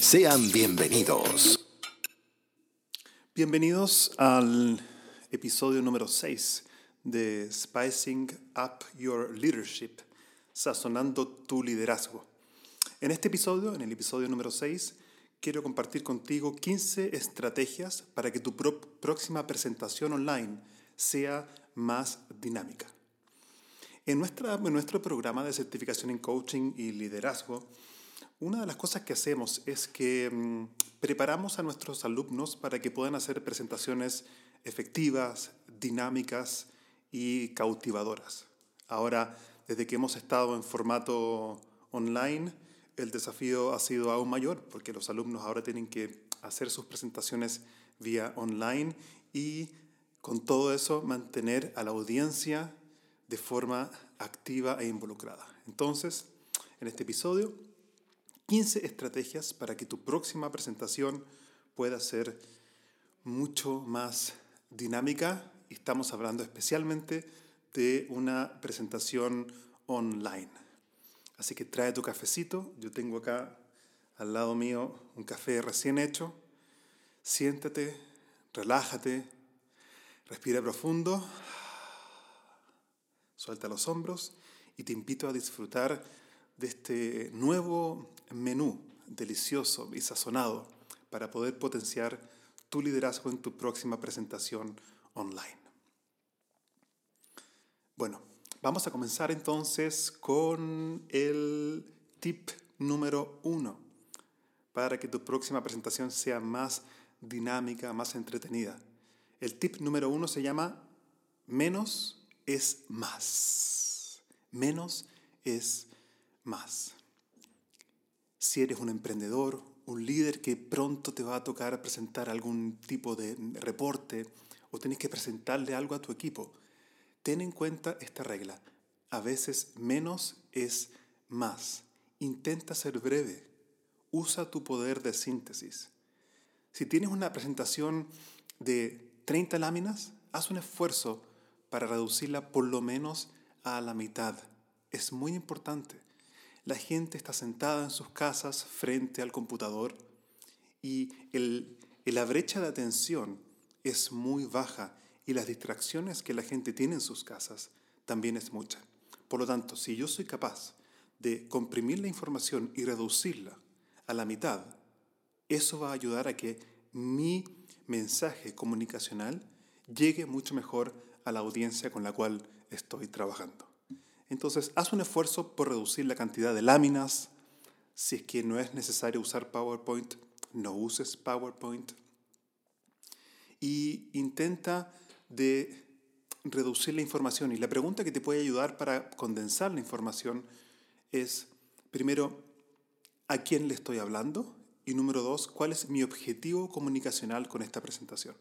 Sean bienvenidos. Bienvenidos al episodio número 6 de Spicing Up Your Leadership, sazonando tu liderazgo. En este episodio, en el episodio número 6, quiero compartir contigo 15 estrategias para que tu próxima presentación online sea más dinámica. En, nuestra, en nuestro programa de certificación en coaching y liderazgo, una de las cosas que hacemos es que mm, preparamos a nuestros alumnos para que puedan hacer presentaciones efectivas, dinámicas y cautivadoras. Ahora, desde que hemos estado en formato online, el desafío ha sido aún mayor porque los alumnos ahora tienen que hacer sus presentaciones vía online y con todo eso mantener a la audiencia de forma activa e involucrada. Entonces, en este episodio 15 estrategias para que tu próxima presentación pueda ser mucho más dinámica. Estamos hablando especialmente de una presentación online. Así que trae tu cafecito. Yo tengo acá al lado mío un café recién hecho. Siéntate, relájate, respira profundo, suelta los hombros y te invito a disfrutar de este nuevo menú delicioso y sazonado para poder potenciar tu liderazgo en tu próxima presentación online. Bueno, vamos a comenzar entonces con el tip número uno para que tu próxima presentación sea más dinámica, más entretenida. El tip número uno se llama menos es más. Menos es más. Si eres un emprendedor, un líder que pronto te va a tocar presentar algún tipo de reporte o tienes que presentarle algo a tu equipo, ten en cuenta esta regla. A veces menos es más. Intenta ser breve. Usa tu poder de síntesis. Si tienes una presentación de 30 láminas, haz un esfuerzo para reducirla por lo menos a la mitad. Es muy importante la gente está sentada en sus casas frente al computador y la brecha de atención es muy baja y las distracciones que la gente tiene en sus casas también es mucha. Por lo tanto, si yo soy capaz de comprimir la información y reducirla a la mitad, eso va a ayudar a que mi mensaje comunicacional llegue mucho mejor a la audiencia con la cual estoy trabajando. Entonces, haz un esfuerzo por reducir la cantidad de láminas. Si es que no es necesario usar PowerPoint, no uses PowerPoint. Y intenta de reducir la información. Y la pregunta que te puede ayudar para condensar la información es, primero, ¿a quién le estoy hablando? Y número dos, ¿cuál es mi objetivo comunicacional con esta presentación?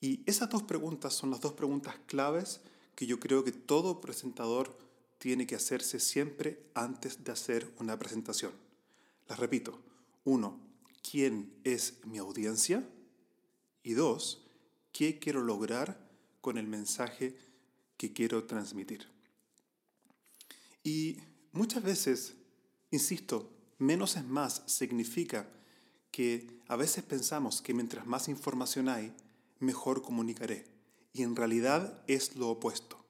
Y esas dos preguntas son las dos preguntas claves que yo creo que todo presentador tiene que hacerse siempre antes de hacer una presentación. Las repito. Uno, ¿quién es mi audiencia? Y dos, ¿qué quiero lograr con el mensaje que quiero transmitir? Y muchas veces, insisto, menos es más significa que a veces pensamos que mientras más información hay, mejor comunicaré y en realidad es lo opuesto.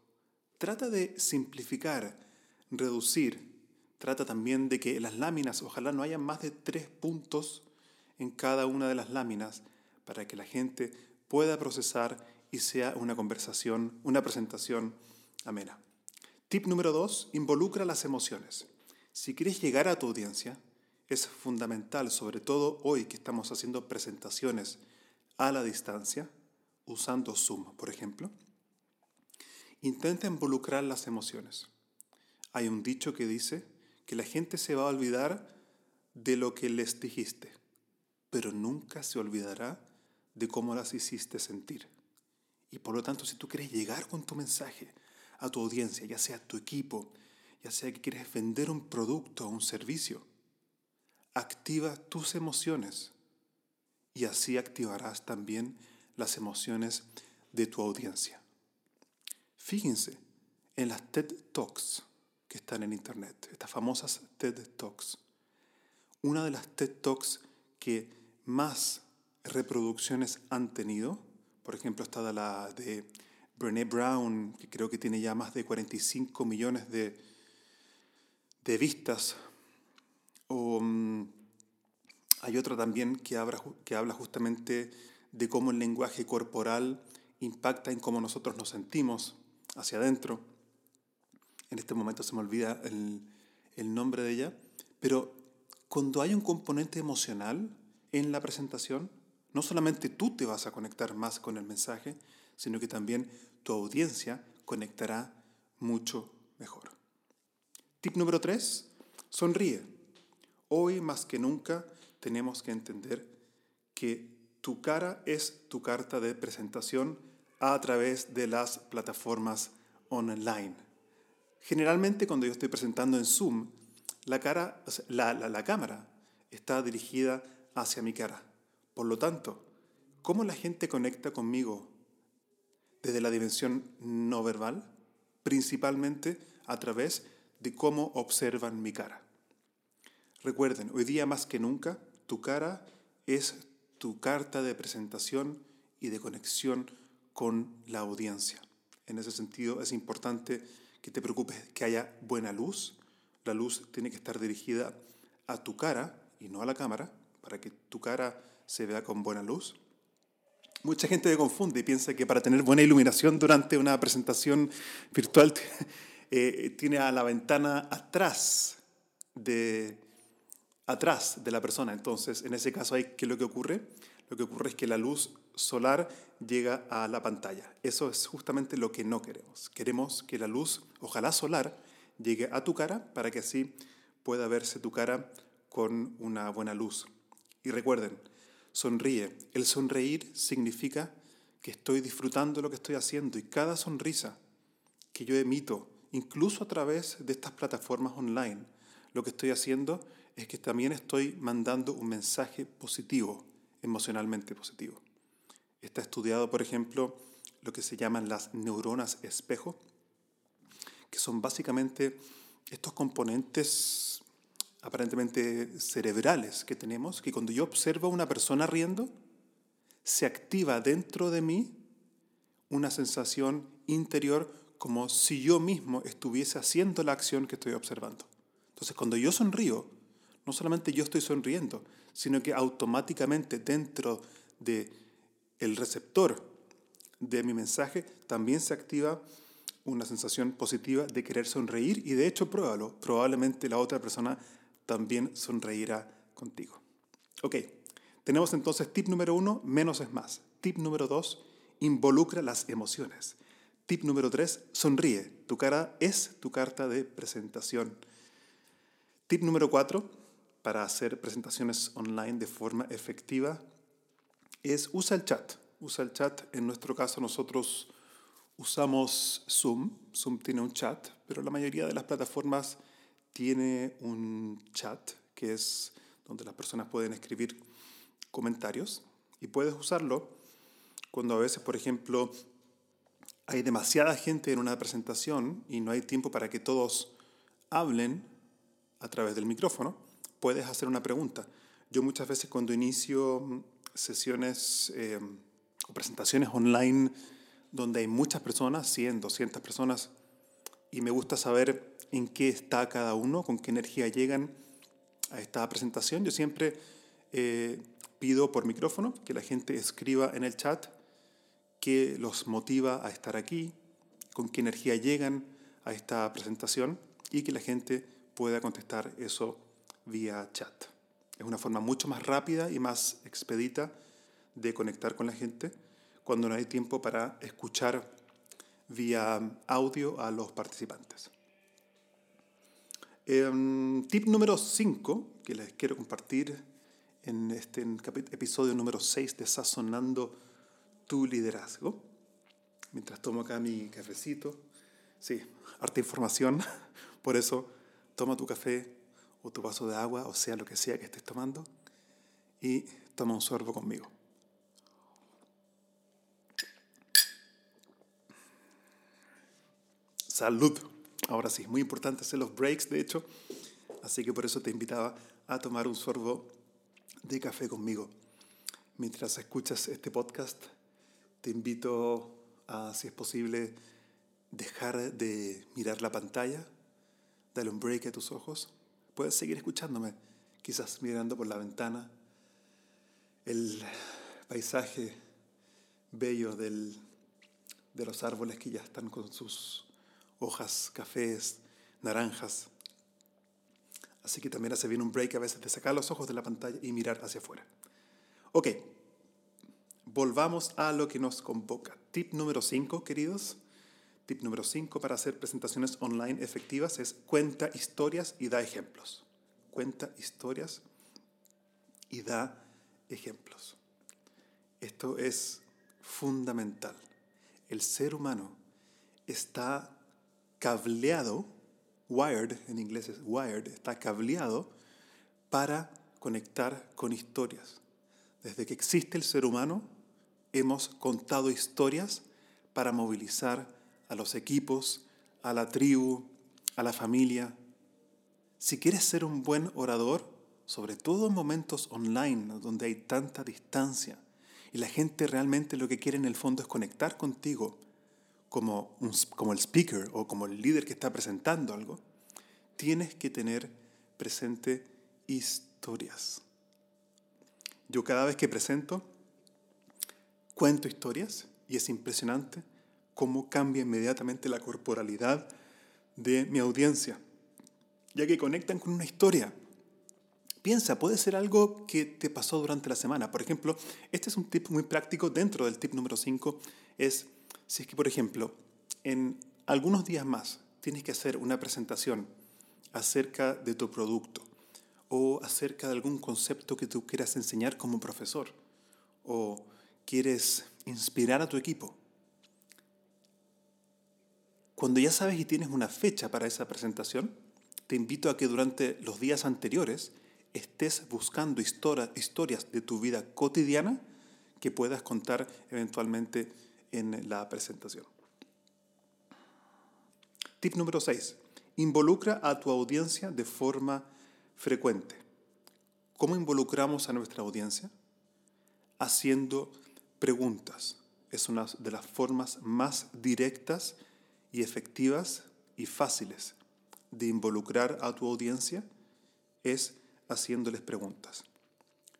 Trata de simplificar, reducir. Trata también de que las láminas, ojalá no haya más de tres puntos en cada una de las láminas para que la gente pueda procesar y sea una conversación, una presentación amena. Tip número dos, involucra las emociones. Si quieres llegar a tu audiencia, es fundamental, sobre todo hoy que estamos haciendo presentaciones a la distancia, usando Zoom, por ejemplo, intenta involucrar las emociones. Hay un dicho que dice que la gente se va a olvidar de lo que les dijiste, pero nunca se olvidará de cómo las hiciste sentir. Y por lo tanto, si tú quieres llegar con tu mensaje a tu audiencia, ya sea tu equipo, ya sea que quieres vender un producto o un servicio, activa tus emociones y así activarás también las emociones de tu audiencia. Fíjense en las TED Talks que están en Internet, estas famosas TED Talks. Una de las TED Talks que más reproducciones han tenido, por ejemplo, está la de Brené Brown, que creo que tiene ya más de 45 millones de, de vistas. O, mm, hay otra también que habla, que habla justamente de cómo el lenguaje corporal impacta en cómo nosotros nos sentimos hacia adentro. En este momento se me olvida el, el nombre de ella, pero cuando hay un componente emocional en la presentación, no solamente tú te vas a conectar más con el mensaje, sino que también tu audiencia conectará mucho mejor. Tip número tres, sonríe. Hoy más que nunca tenemos que entender que tu cara es tu carta de presentación a través de las plataformas online. Generalmente cuando yo estoy presentando en Zoom, la, cara, la, la cámara está dirigida hacia mi cara. Por lo tanto, ¿cómo la gente conecta conmigo desde la dimensión no verbal? Principalmente a través de cómo observan mi cara. Recuerden, hoy día más que nunca, tu cara es tu carta de presentación y de conexión con la audiencia. En ese sentido es importante que te preocupes que haya buena luz. La luz tiene que estar dirigida a tu cara y no a la cámara, para que tu cara se vea con buena luz. Mucha gente me confunde y piensa que para tener buena iluminación durante una presentación virtual eh, tiene a la ventana atrás de, atrás de la persona. Entonces, en ese caso, ¿qué es lo que ocurre? Lo que ocurre es que la luz solar llega a la pantalla. Eso es justamente lo que no queremos. Queremos que la luz, ojalá solar, llegue a tu cara para que así pueda verse tu cara con una buena luz. Y recuerden, sonríe. El sonreír significa que estoy disfrutando lo que estoy haciendo y cada sonrisa que yo emito, incluso a través de estas plataformas online, lo que estoy haciendo es que también estoy mandando un mensaje positivo, emocionalmente positivo. Está estudiado, por ejemplo, lo que se llaman las neuronas espejo, que son básicamente estos componentes aparentemente cerebrales que tenemos, que cuando yo observo a una persona riendo, se activa dentro de mí una sensación interior como si yo mismo estuviese haciendo la acción que estoy observando. Entonces, cuando yo sonrío, no solamente yo estoy sonriendo, sino que automáticamente dentro de el receptor de mi mensaje también se activa una sensación positiva de querer sonreír y de hecho pruébalo, probablemente la otra persona también sonreirá contigo. Ok, tenemos entonces tip número uno, menos es más. Tip número dos, involucra las emociones. Tip número tres, sonríe. Tu cara es tu carta de presentación. Tip número cuatro, para hacer presentaciones online de forma efectiva, es usa el chat. Usa el chat. En nuestro caso nosotros usamos Zoom. Zoom tiene un chat, pero la mayoría de las plataformas tiene un chat que es donde las personas pueden escribir comentarios y puedes usarlo cuando a veces, por ejemplo, hay demasiada gente en una presentación y no hay tiempo para que todos hablen a través del micrófono, puedes hacer una pregunta. Yo muchas veces cuando inicio sesiones eh, o presentaciones online donde hay muchas personas, 100, 200 personas, y me gusta saber en qué está cada uno, con qué energía llegan a esta presentación. Yo siempre eh, pido por micrófono que la gente escriba en el chat qué los motiva a estar aquí, con qué energía llegan a esta presentación y que la gente pueda contestar eso vía chat. Es una forma mucho más rápida y más expedita de conectar con la gente cuando no hay tiempo para escuchar vía audio a los participantes. Em, tip número 5 que les quiero compartir en este episodio número 6 de Sazonando tu liderazgo. Mientras tomo acá mi cafecito. Sí, harta información. Por eso, toma tu café o tu vaso de agua, o sea, lo que sea que estés tomando, y toma un sorbo conmigo. Salud. Ahora sí, es muy importante hacer los breaks, de hecho. Así que por eso te invitaba a tomar un sorbo de café conmigo. Mientras escuchas este podcast, te invito a, si es posible, dejar de mirar la pantalla, darle un break a tus ojos. Puedes seguir escuchándome, quizás mirando por la ventana el paisaje bello del, de los árboles que ya están con sus hojas cafés, naranjas. Así que también hace bien un break a veces de sacar los ojos de la pantalla y mirar hacia afuera. Ok, volvamos a lo que nos convoca. Tip número 5, queridos. Tip número 5 para hacer presentaciones online efectivas es cuenta historias y da ejemplos. Cuenta historias y da ejemplos. Esto es fundamental. El ser humano está cableado, wired, en inglés es wired, está cableado para conectar con historias. Desde que existe el ser humano, hemos contado historias para movilizar a los equipos, a la tribu, a la familia. Si quieres ser un buen orador, sobre todo en momentos online donde hay tanta distancia y la gente realmente lo que quiere en el fondo es conectar contigo como, como el speaker o como el líder que está presentando algo, tienes que tener presente historias. Yo cada vez que presento, cuento historias y es impresionante cómo cambia inmediatamente la corporalidad de mi audiencia, ya que conectan con una historia. Piensa, puede ser algo que te pasó durante la semana. Por ejemplo, este es un tip muy práctico dentro del tip número 5, es si es que, por ejemplo, en algunos días más tienes que hacer una presentación acerca de tu producto o acerca de algún concepto que tú quieras enseñar como profesor o quieres inspirar a tu equipo. Cuando ya sabes y tienes una fecha para esa presentación, te invito a que durante los días anteriores estés buscando historias de tu vida cotidiana que puedas contar eventualmente en la presentación. Tip número 6. Involucra a tu audiencia de forma frecuente. ¿Cómo involucramos a nuestra audiencia? Haciendo preguntas. Es una de las formas más directas y efectivas y fáciles de involucrar a tu audiencia es haciéndoles preguntas.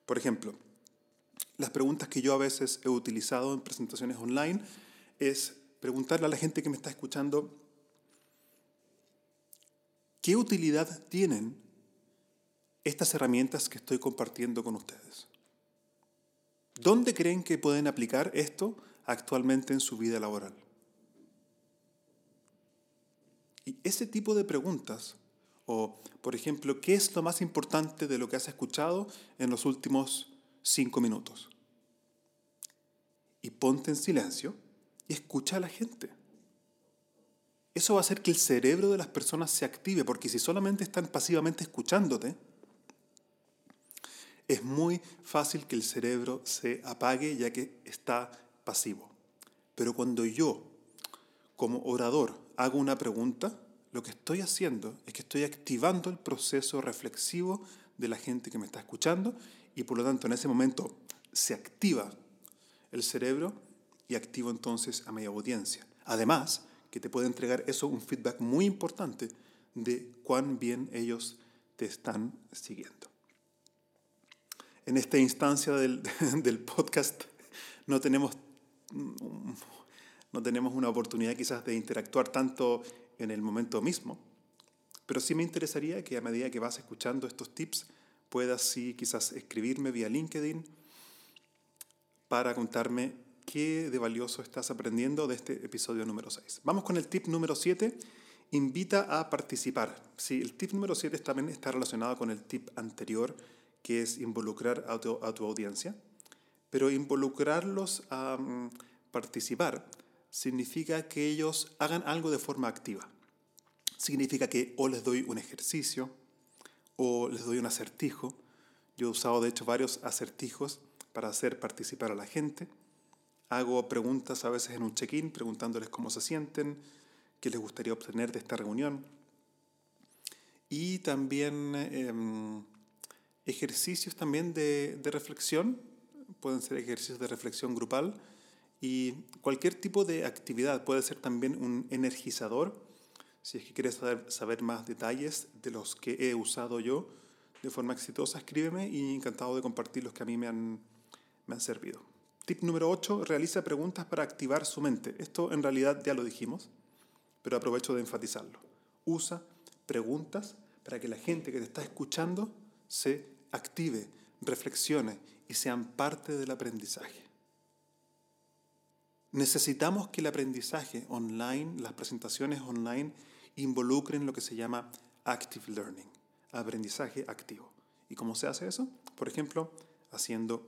Por ejemplo, las preguntas que yo a veces he utilizado en presentaciones online es preguntarle a la gente que me está escuchando qué utilidad tienen estas herramientas que estoy compartiendo con ustedes. ¿Dónde creen que pueden aplicar esto actualmente en su vida laboral? Y ese tipo de preguntas, o por ejemplo, ¿qué es lo más importante de lo que has escuchado en los últimos cinco minutos. Y ponte en silencio y escucha a la gente. Eso va a hacer que el cerebro de las personas se active, porque si solamente están pasivamente escuchándote, es muy fácil que el cerebro se apague ya que está pasivo. Pero cuando yo, como orador, hago una pregunta, lo que estoy haciendo es que estoy activando el proceso reflexivo de la gente que me está escuchando y por lo tanto en ese momento se activa el cerebro y activo entonces a mi audiencia. Además, que te puede entregar eso un feedback muy importante de cuán bien ellos te están siguiendo. En esta instancia del, del podcast no tenemos no tenemos una oportunidad quizás de interactuar tanto en el momento mismo, pero sí me interesaría que a medida que vas escuchando estos tips puedas sí quizás escribirme vía LinkedIn para contarme qué de valioso estás aprendiendo de este episodio número 6. Vamos con el tip número 7. Invita a participar. Sí, el tip número 7 también está relacionado con el tip anterior, que es involucrar a tu, a tu audiencia. Pero involucrarlos a mm, participar significa que ellos hagan algo de forma activa. Significa que o les doy un ejercicio o les doy un acertijo. Yo he usado de hecho varios acertijos para hacer participar a la gente. Hago preguntas a veces en un check-in preguntándoles cómo se sienten, qué les gustaría obtener de esta reunión. Y también em, ejercicios también de, de reflexión, pueden ser ejercicios de reflexión grupal y cualquier tipo de actividad puede ser también un energizador. Si es que quieres saber, más detalles de los que he usado yo de forma exitosa, escríbeme y encantado de compartir los que a mí me han, me han servido. Tip número 8, realiza preguntas para activar su mente. Esto en realidad ya lo dijimos, pero aprovecho de enfatizarlo. Usa preguntas para que la gente que te está escuchando se active, reflexione y sean parte del aprendizaje. Necesitamos que el aprendizaje online, las presentaciones online, involucren lo que se llama active learning, aprendizaje activo. ¿Y cómo se hace eso? Por ejemplo, haciendo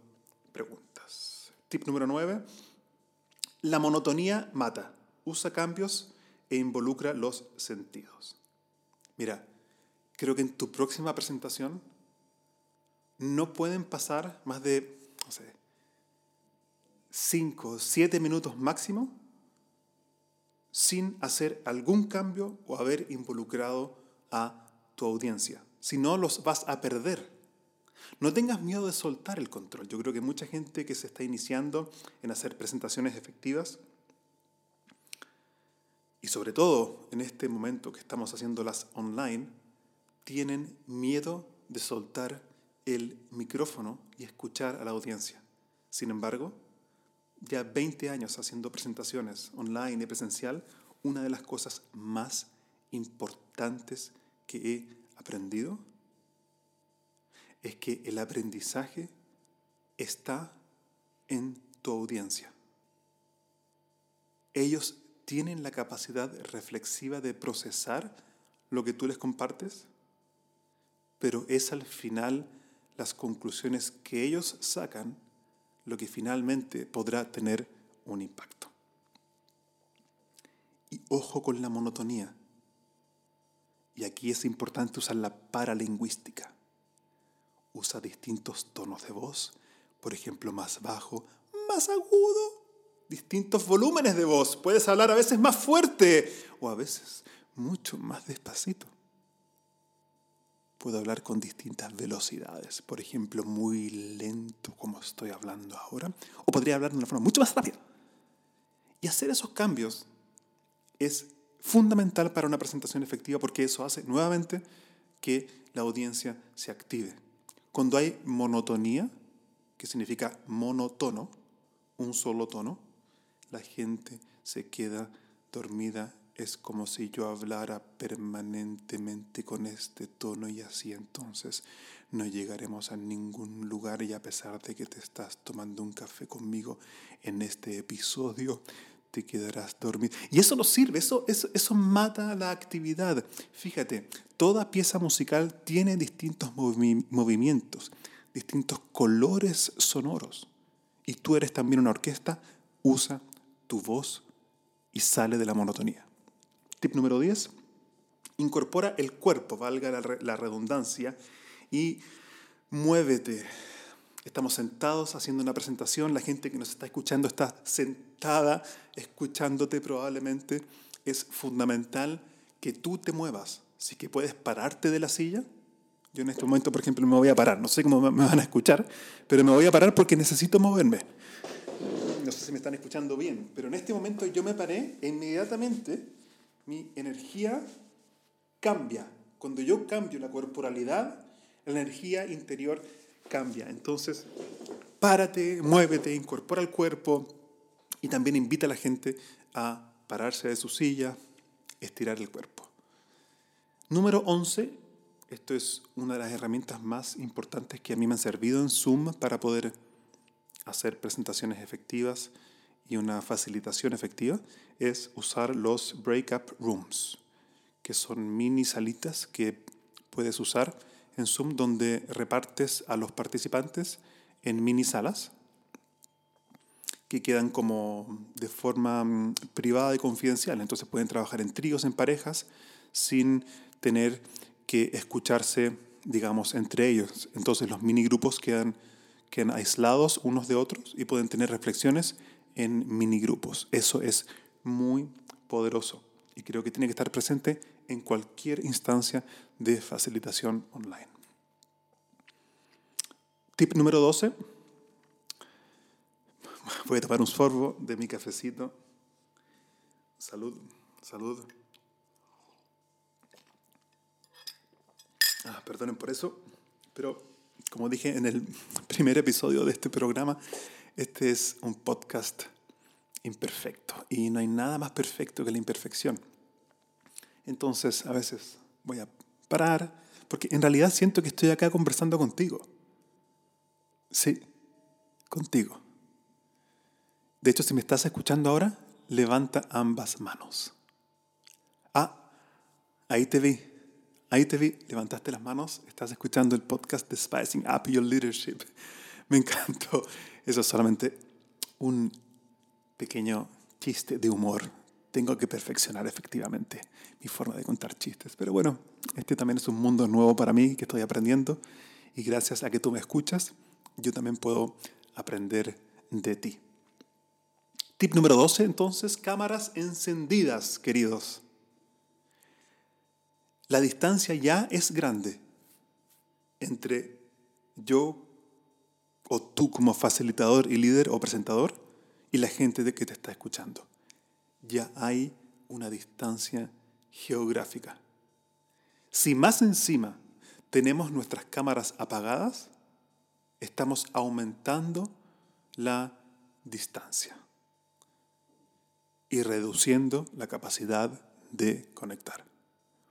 preguntas. Tip número 9. La monotonía mata. Usa cambios e involucra los sentidos. Mira, creo que en tu próxima presentación no pueden pasar más de, no sé, 5, 7 minutos máximo sin hacer algún cambio o haber involucrado a tu audiencia. Si no, los vas a perder. No tengas miedo de soltar el control. Yo creo que mucha gente que se está iniciando en hacer presentaciones efectivas, y sobre todo en este momento que estamos haciéndolas online, tienen miedo de soltar el micrófono y escuchar a la audiencia. Sin embargo, ya 20 años haciendo presentaciones online y presencial, una de las cosas más importantes que he aprendido es que el aprendizaje está en tu audiencia. Ellos tienen la capacidad reflexiva de procesar lo que tú les compartes, pero es al final las conclusiones que ellos sacan lo que finalmente podrá tener un impacto. Y ojo con la monotonía. Y aquí es importante usar la paralingüística. Usa distintos tonos de voz, por ejemplo, más bajo, más agudo, distintos volúmenes de voz. Puedes hablar a veces más fuerte o a veces mucho más despacito puedo hablar con distintas velocidades, por ejemplo, muy lento como estoy hablando ahora, o podría hablar de una forma mucho más rápida. Y hacer esos cambios es fundamental para una presentación efectiva porque eso hace nuevamente que la audiencia se active. Cuando hay monotonía, que significa monotono, un solo tono, la gente se queda dormida es como si yo hablara permanentemente con este tono y así entonces no llegaremos a ningún lugar y a pesar de que te estás tomando un café conmigo en este episodio, te quedarás dormido. Y eso no sirve, eso, eso, eso mata la actividad. Fíjate, toda pieza musical tiene distintos movimientos, distintos colores sonoros. Y tú eres también una orquesta, usa tu voz y sale de la monotonía. Tip número 10. Incorpora el cuerpo, valga la, redundancia, y muévete. Estamos sentados haciendo una presentación, la gente que nos está escuchando está sentada escuchándote probablemente. Es fundamental que tú te muevas. Así que puedes pararte de la silla. Yo en este momento, por ejemplo, me voy a parar. No sé cómo me van a escuchar, pero me voy a parar porque necesito moverme. No sé si me están escuchando bien, pero en este momento yo me paré e inmediatamente mi energía cambia. Cuando yo cambio la corporalidad, la energía interior cambia. Entonces, párate, muévete, incorpora el cuerpo, Y también invita a la gente a pararse de su silla, estirar el cuerpo. Número 11, esto es una de las herramientas más importantes que a mí me han servido en Zoom para poder hacer presentaciones efectivas y una facilitación efectiva, es usar los breakup rooms, que son mini salitas que puedes usar en Zoom donde repartes a los participantes en mini salas que quedan como de forma mm, privada y confidencial. Entonces pueden trabajar en tríos, en parejas, sin tener que escucharse, digamos, entre ellos. Entonces los mini grupos quedan, quedan aislados unos de otros y pueden tener reflexiones en mini grupos. Eso es muy poderoso y creo que tiene que estar presente en cualquier instancia de facilitación online. Tip número 12 Voy a tomar un sorbo de mi cafecito. Salud, salud. Ah, perdonen por eso, pero como dije en el primer episodio de este programa, este es un podcast imperfecto y no hay nada más perfecto que la imperfección. Entonces, a veces voy a parar, porque en realidad siento que estoy acá conversando contigo. Sí, contigo. De hecho, si me estás escuchando ahora, levanta ambas manos. Ah, ahí te vi. Ahí te vi. Levantaste las manos. Estás escuchando el podcast de Spicing Up Your Leadership. Me encantó. Eso es solamente un pequeño chiste de humor. Tengo que perfeccionar efectivamente mi forma de contar chistes. Pero bueno, este también es un mundo nuevo para mí que estoy aprendiendo. Y gracias a que tú me escuchas, yo también puedo aprender de ti. Tip número 12, entonces, cámaras encendidas, queridos. La distancia ya es grande entre yo o tú como facilitador y líder o presentador y la gente de que te está escuchando. Ya hay una distancia geográfica. Si más encima tenemos nuestras cámaras apagadas, estamos aumentando la distancia y reduciendo la capacidad de conectar.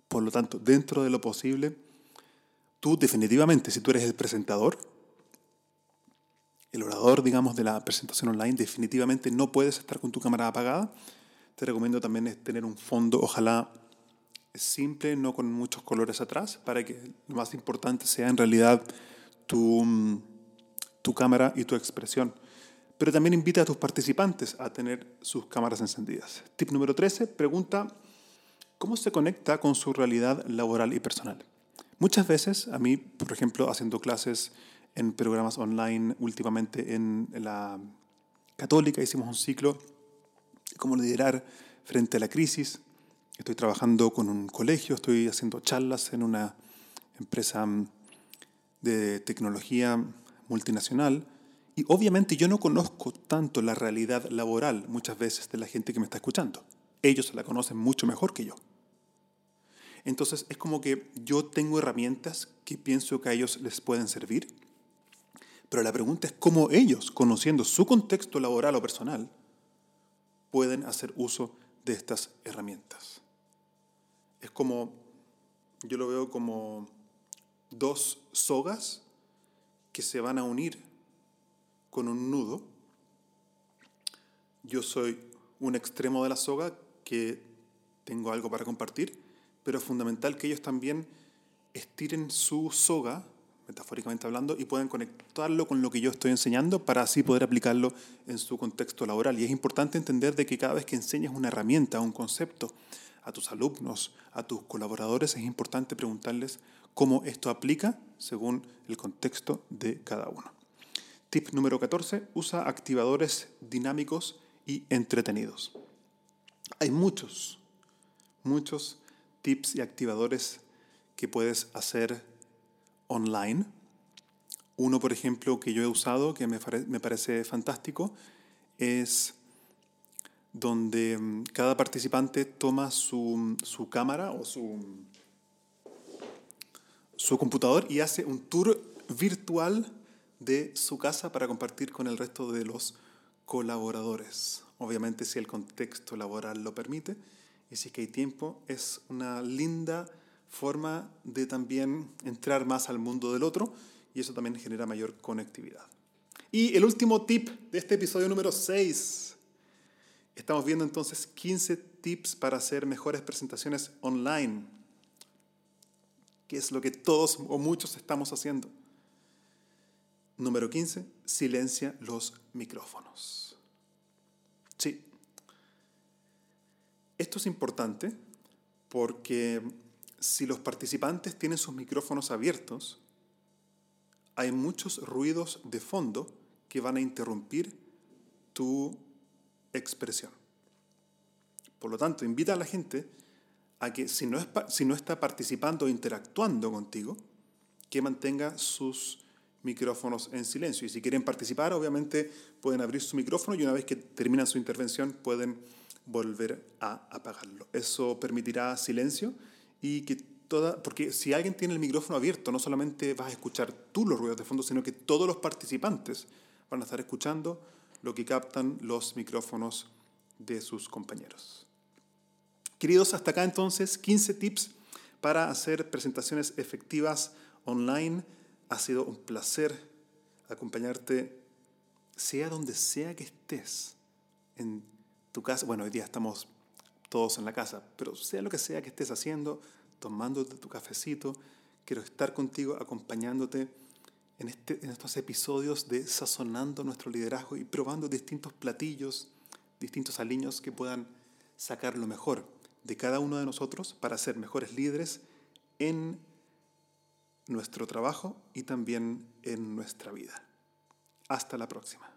Por lo tanto, dentro de lo posible, tú definitivamente, si tú eres el presentador, el orador, digamos, de la presentación online, definitivamente no puedes estar con tu cámara apagada. Te recomiendo también tener un fondo, ojalá simple, no con muchos colores atrás, para que lo más importante sea en realidad tu, tu cámara y tu expresión pero también invita a tus participantes a tener sus cámaras encendidas. Tip número 13, pregunta, ¿cómo se conecta con su realidad laboral y personal? Muchas veces, a mí, por ejemplo, haciendo clases en programas online, últimamente en la católica, hicimos un ciclo, cómo liderar frente a la crisis. Estoy trabajando con un colegio, estoy haciendo charlas en una empresa de tecnología multinacional y obviamente yo no conozco tanto la realidad laboral muchas veces de la gente que me está escuchando. Ellos la conocen mucho mejor que yo. Entonces es como que yo tengo herramientas que pienso que a ellos les pueden servir, pero la pregunta es cómo ellos, conociendo su contexto laboral o personal, pueden hacer uso de estas herramientas. Es como, yo lo veo como dos sogas que se van a unir con un nudo. Yo soy un extremo de la soga que tengo algo para compartir, pero es fundamental que ellos también estiren su soga, metafóricamente hablando, y puedan conectarlo con lo que yo estoy enseñando para así poder aplicarlo en su contexto laboral. Y es importante entender de que cada vez que enseñas una herramienta, un concepto a tus alumnos, a tus colaboradores, es importante preguntarles cómo esto aplica según el contexto de cada uno. Tip número 14, usa activadores dinámicos y entretenidos. Hay muchos, muchos tips y activadores que puedes hacer online. Uno, por ejemplo, que yo he usado, que me, parece fantástico, es donde mm, cada participante toma su, su cámara o su, su computador y hace un tour virtual de su casa para compartir con el resto de los colaboradores. obviamente si el contexto laboral lo permite y si es que hay tiempo, es una linda forma de también entrar más al mundo del otro y eso también genera mayor conectividad. Y el último tip de este episodio número 6. Estamos viendo entonces 15 tips para hacer mejores presentaciones online, que es lo que todos o muchos estamos haciendo. Número 15, silencia los micrófonos. Sí. Esto es importante porque si los participantes tienen sus micrófonos abiertos, hay muchos ruidos de fondo que van a interrumpir tu expresión. Por lo tanto, invita a la gente a que si no, está participando o interactuando contigo, que mantenga sus micrófonos en silencio. Y si quieren participar, obviamente pueden abrir su micrófono y una vez que terminan su intervención pueden volver a apagarlo. Eso permitirá silencio y que porque si alguien tiene el micrófono abierto, no solamente vas a escuchar tú los ruidos de fondo, sino que todos los participantes van a estar escuchando lo que captan los micrófonos de sus compañeros. Queridos, hasta acá entonces 15 tips para hacer presentaciones efectivas online. Ha sido un placer acompañarte, sea donde sea que estés, en tu casa. Bueno, hoy día estamos todos en la casa, pero sea lo que sea que estés haciendo, tomándote tu cafecito. Quiero estar contigo, acompañándote en, este, en estos episodios de sazonando nuestro liderazgo y probando distintos platillos, distintos aliños que puedan sacar lo mejor de cada uno de nosotros para ser mejores líderes en nuestro trabajo y también en nuestra vida. Hasta la próxima.